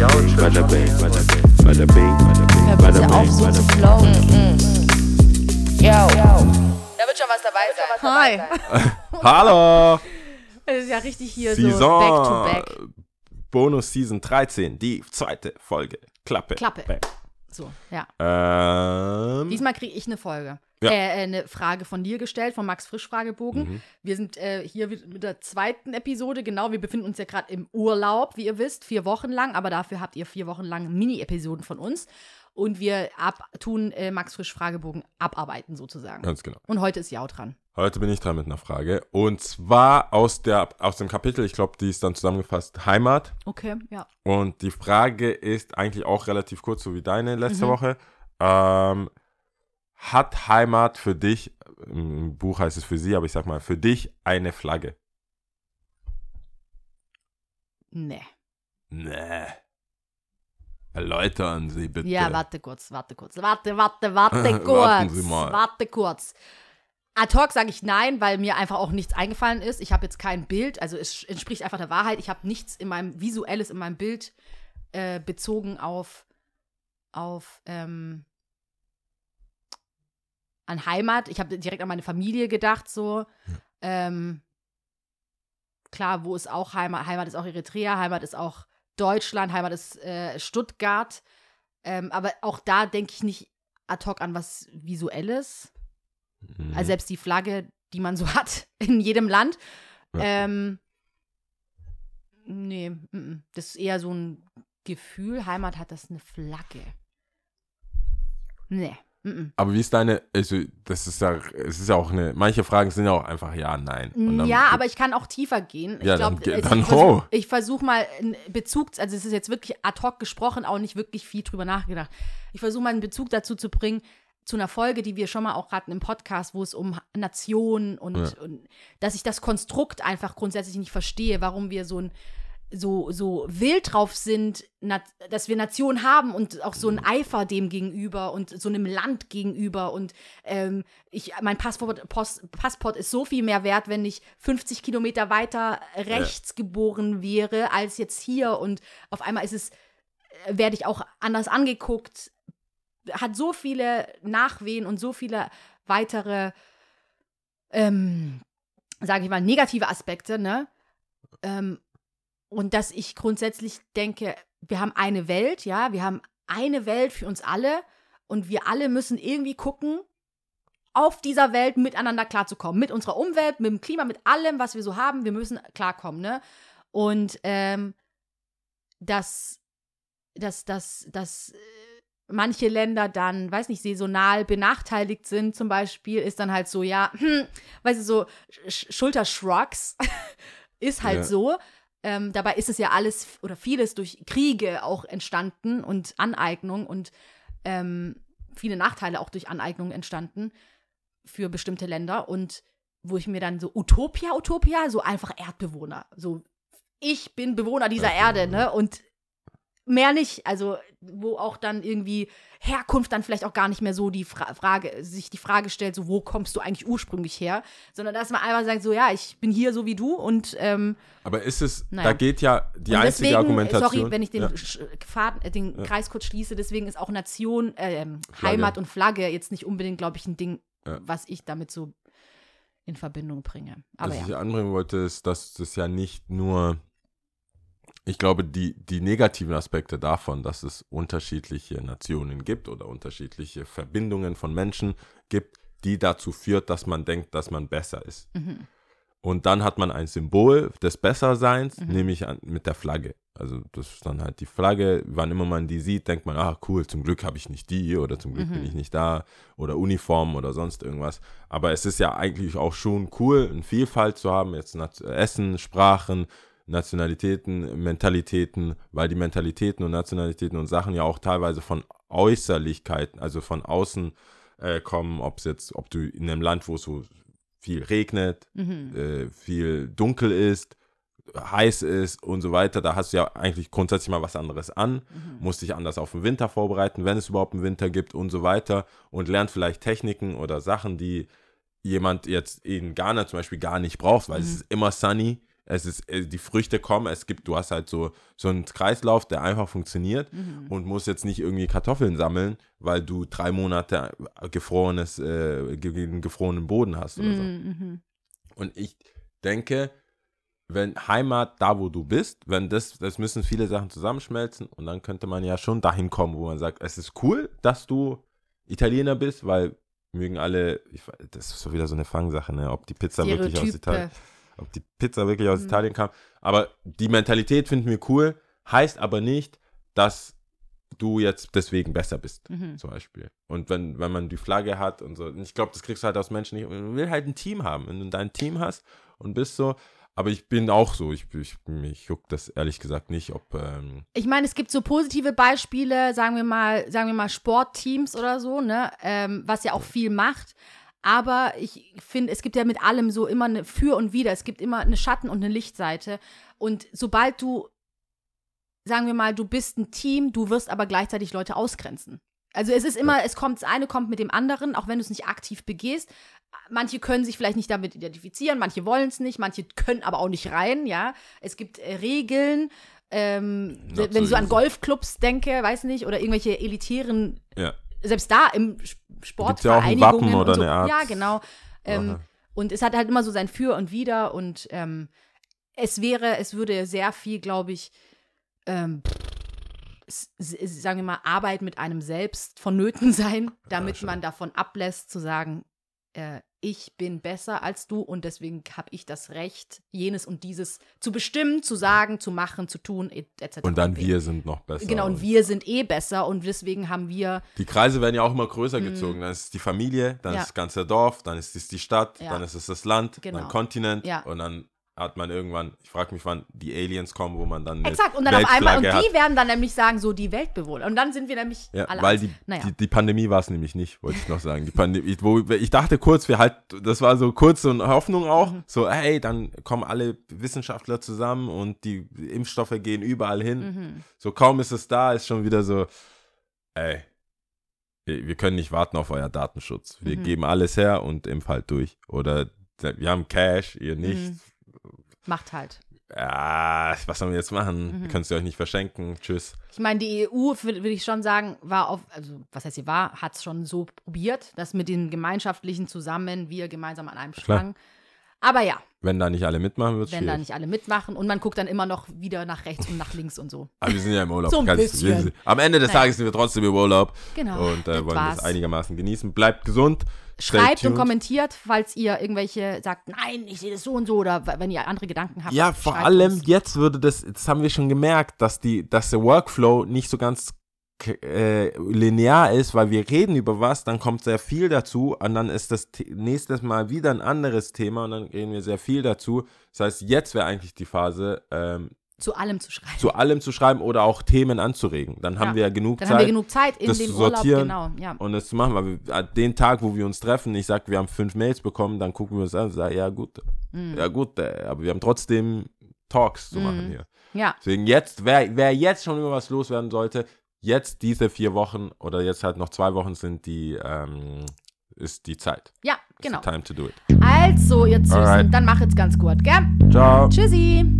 Bada bing, bada bing, bada bing, bada bing, bada bitte auf, bing, so zu bing. flowen. Yo. Da wird schon was dabei sein. Hi. Hallo! Das ist ja richtig hier so Saison back to back. Bonus Season 13, die zweite Folge. Klappe. Klappe. Bang. So, ja. Ähm, Diesmal kriege ich eine Folge. Ja. Äh, eine Frage von dir gestellt, vom Max Frisch Fragebogen. Mhm. Wir sind äh, hier mit der zweiten Episode, genau. Wir befinden uns ja gerade im Urlaub, wie ihr wisst, vier Wochen lang, aber dafür habt ihr vier Wochen lang Mini-Episoden von uns. Und wir ab, tun äh, Max Frisch Fragebogen abarbeiten sozusagen. ganz genau. Und heute ist Jau dran. Heute bin ich dran mit einer Frage. Und zwar aus, der, aus dem Kapitel, ich glaube, die ist dann zusammengefasst, Heimat. Okay, ja. Und die Frage ist eigentlich auch relativ kurz, so wie deine letzte Mhm. Woche. Ähm, hat Heimat für dich, im Buch heißt es für sie, aber ich sag mal, für dich eine Flagge? Nee. Nee. Erläutern Sie bitte. Ja, warte kurz, warte kurz. Warte, warte, warte Warten kurz. Sie mal. Warte kurz. Ad hoc sage ich nein, weil mir einfach auch nichts eingefallen ist. Ich habe jetzt kein Bild, also es entspricht einfach der Wahrheit. Ich habe nichts in meinem Visuelles in meinem Bild äh, bezogen auf, auf ähm, an Heimat. Ich habe direkt an meine Familie gedacht, so. Ähm, klar, wo ist auch Heimat? Heimat ist auch Eritrea, Heimat ist auch Deutschland, Heimat ist äh, Stuttgart. Ähm, aber auch da denke ich nicht ad hoc an was Visuelles. Mhm. Also selbst die Flagge, die man so hat in jedem Land. Ja. Ähm, nee, mm, mm. das ist eher so ein Gefühl. Heimat hat das eine Flagge. Nee. Mm. aber wie ist deine, also das ist ja, es ist ja auch eine, manche Fragen sind ja auch einfach ja, nein. Und dann- Ja, aber ich kann auch tiefer gehen. Ich Ja, glaub, dann also dann ich versuch, ho. ich versuche mal einen Bezug, also es ist jetzt wirklich ad hoc gesprochen, auch nicht wirklich viel drüber nachgedacht. Ich versuche mal einen Bezug dazu zu bringen, zu einer Folge, die wir schon mal auch hatten im Podcast, wo es um Nationen und, Ja. und dass ich das Konstrukt einfach grundsätzlich nicht verstehe, warum wir so ein so, so wild drauf sind, dass wir Nationen haben und auch so ein Eifer dem gegenüber und so einem Land gegenüber. Und ähm, ich, mein Passport, Post, Passport ist so viel mehr wert, wenn ich 50 Kilometer weiter rechts geboren wäre, als jetzt hier. Und auf einmal ist es, äh, werde ich auch anders angeguckt. Hat so viele Nachwehen und so viele weitere, ähm, sage ich mal, negative Aspekte, ne? Ähm, und dass ich grundsätzlich denke, wir haben eine Welt, ja, wir haben eine Welt für uns alle und wir alle müssen irgendwie gucken, auf dieser Welt miteinander klarzukommen. Mit unserer Umwelt, mit dem Klima, mit allem, was wir so haben. Wir müssen klarkommen, ne? Und ähm, dass, dass, dass, dass äh, manche Länder dann, weiß nicht, saisonal benachteiligt sind, zum Beispiel, ist dann halt so, ja, hm, weißt du, so Sch Schulterschrugs ist halt Ja. so. Ähm, dabei ist es ja alles oder vieles durch Kriege auch entstanden und Aneignung und ähm, viele Nachteile auch durch Aneignung entstanden für bestimmte Länder. Und wo ich mir dann so, Utopia, Utopia, so einfach Erdbewohner. So, ich bin Bewohner dieser Erde, ne? Und mehr nicht. Also, wo auch dann irgendwie Herkunft dann vielleicht auch gar nicht mehr so die Fra Frage, sich die Frage stellt, so, wo kommst du eigentlich ursprünglich her? Sondern dass man einfach sagt, so, ja, ich bin hier so wie du und ähm, Aber ist es, Naja. da geht ja die und einzige deswegen, Argumentation. sorry, wenn ich den, ja. Faden, äh, den Kreis kurz schließe, deswegen ist auch Nation, äh. Heimat und Flagge jetzt nicht unbedingt, glaube ich, ein Ding, Ja. was ich damit so in Verbindung bringe. Aber Was ja. ich anbringen wollte, ist, dass das ja nicht nur, ich glaube, die, die negativen Aspekte davon, dass es unterschiedliche Nationen gibt oder unterschiedliche Verbindungen von Menschen gibt, die dazu führt, dass man denkt, dass man besser ist. Mhm. Und dann hat man ein Symbol des Besserseins, Mhm. nämlich an, mit der Flagge. Also das ist dann halt die Flagge. Wann immer man die sieht, denkt man, ah cool, zum Glück habe ich nicht die oder zum Glück Mhm. bin ich nicht da oder Uniform oder sonst irgendwas. Aber es ist ja eigentlich auch schon cool, eine Vielfalt zu haben, jetzt Essen, Sprachen, Nationalitäten, Mentalitäten, weil die Mentalitäten und Nationalitäten und Sachen ja auch teilweise von Äußerlichkeiten, also von außen äh, kommen, ob es jetzt, ob du in einem Land, wo es so viel regnet, Mhm. äh, viel dunkel ist, heiß ist und so weiter, da hast du ja eigentlich grundsätzlich mal was anderes an, musst dich anders auf den Winter vorbereiten, wenn es überhaupt einen Winter gibt und so weiter und lernt vielleicht Techniken oder Sachen, die jemand jetzt in Ghana zum Beispiel gar nicht braucht, weil es ist immer sunny, Es ist, äh, die Früchte kommen, es gibt, du hast halt so, so einen Kreislauf, der einfach funktioniert Mhm. und musst jetzt nicht irgendwie Kartoffeln sammeln, weil du drei Monate gefrorenes, äh, ge- einen gefrorenen Boden hast oder so. Mhm. Und ich denke, wenn Heimat da, wo du bist, wenn das, das müssen viele Sachen zusammenschmelzen und dann könnte man ja schon dahin kommen, wo man sagt, es ist cool, dass du Italiener bist, weil mögen alle, ich, das ist so wieder so eine Fangsache, ne, ob die Pizza wirklich aus Italien, Stereotype. Ob die Pizza wirklich aus Mhm. Italien kam. Aber die Mentalität finden wir cool, heißt aber nicht, dass du jetzt deswegen besser bist, Mhm. zum Beispiel. Und wenn, wenn man die Flagge hat und so, und ich glaube, das kriegst du halt aus Menschen nicht. Man will halt ein Team haben. Wenn du dein Team hast und bist so, aber ich bin auch so, ich, ich mich juckt das ehrlich gesagt nicht, ob ähm, Ich meine, es gibt so positive Beispiele, sagen wir mal, sagen wir mal Sportteams oder so, ne, ähm, was ja auch viel macht. Aber ich finde, es gibt ja mit allem so immer eine Für und Wider. Es gibt immer eine Schatten- und eine Lichtseite. Und sobald du, sagen wir mal, du bist ein Team, du wirst aber gleichzeitig Leute ausgrenzen. Also es ist immer, es kommt, das eine kommt mit dem anderen, auch wenn du es nicht aktiv begehst. Manche können sich vielleicht nicht damit identifizieren, manche wollen es nicht, manche können aber auch nicht rein, ja. Es gibt äh, Regeln, ähm, wenn ich so an. Golfclubs denke, weiß nicht, oder irgendwelche elitären, ja. Selbst da im Sp- Gibt's ja auch ein Wappen oder so. eine Art- Ja, genau. Ähm, und es hat halt immer so sein Für und Wider und ähm, es wäre, es würde sehr viel, glaube ich, ähm, sagen wir mal, Arbeit mit einem selbst vonnöten sein, damit schon. man davon ablässt zu sagen, äh, ich bin besser als du und deswegen habe ich das Recht, jenes und dieses zu bestimmen, zu sagen, zu machen, zu tun, et- etc. Und dann wir sind noch besser. Genau, und wir sind eh besser und deswegen haben wir, Die Kreise werden ja auch immer größer gezogen. Dann ist es die Familie, dann. Ja. ist das ganze Dorf, dann ist es die Stadt, Ja. dann ist es das Land, Genau. dann Kontinent Ja. und dann hat man irgendwann, ich frage mich, wann die Aliens kommen, wo man dann exakt, und dann auf einmal, und die werden dann nämlich sagen, so die Weltbewohner. Und dann sind wir nämlich Ja, alle weil die, naja. die, die Pandemie war es nämlich nicht, wollte ich noch sagen. Die Pandemie, wo, ich dachte kurz, wir halt, das war so kurz so eine Hoffnung auch, Mhm. so, hey, dann kommen alle Wissenschaftler zusammen und die Impfstoffe gehen überall hin. Mhm. So kaum ist es da, ist schon wieder so, ey, wir wir können nicht warten auf euer Datenschutz. Wir Mhm. geben alles her und impf halt durch. Oder wir haben Cash, ihr nicht. Macht halt. Ah, was sollen wir jetzt machen? Mhm. Können es euch nicht verschenken. Tschüss. Ich meine, die EU, würde ich schon sagen, war auf, also was heißt sie war, hat es schon so probiert, das mit den gemeinschaftlichen zusammen, wir gemeinsam an einem Klar. Aber ja, Wenn da nicht alle mitmachen, wird es wenn da schwierig. nicht alle mitmachen und man guckt dann immer noch wieder nach rechts und nach links und so. Aber wir sind ja im Urlaub. So ein Ganz- bisschen. wir Am Ende des. Tages sind wir trotzdem im Urlaub Genau. und äh, wollen war's. das einigermaßen genießen. Bleibt gesund. Schreibt und kommentiert, falls ihr irgendwelche sagt, nein, ich sehe das so und so oder wenn ihr andere Gedanken habt. Ja, vor allem uns. jetzt würde das, jetzt haben wir schon gemerkt, dass die, dass der Workflow nicht so ganz äh, linear ist, weil wir reden über was, dann kommt sehr viel dazu und dann ist das nächstes Mal wieder ein anderes Thema und dann reden wir sehr viel dazu. Das heißt, jetzt wäre eigentlich die Phase, ähm, zu allem zu schreiben. zu allem zu schreiben oder auch Themen anzuregen. Dann haben Ja. wir ja genug dann Zeit. haben wir genug Zeit in das dem zu Urlaub, sortieren genau, ja. und das zu machen, weil wir, an den Tag, wo wir uns treffen, ich sag, wir haben fünf Mails bekommen, dann gucken wir uns an und sagen, ja gut, Mhm. ja gut, äh, aber wir haben trotzdem Talks zu machen hier. Ja, Deswegen jetzt, wer, wer jetzt schon über was loswerden sollte, jetzt diese vier Wochen oder jetzt halt noch zwei Wochen sind die, ähm, ist die Zeit. ja, It's genau. the time to do it. Also, ihr Süßen, Alright. dann mach jetzt ganz gut, gell? Ciao. Tschüssi.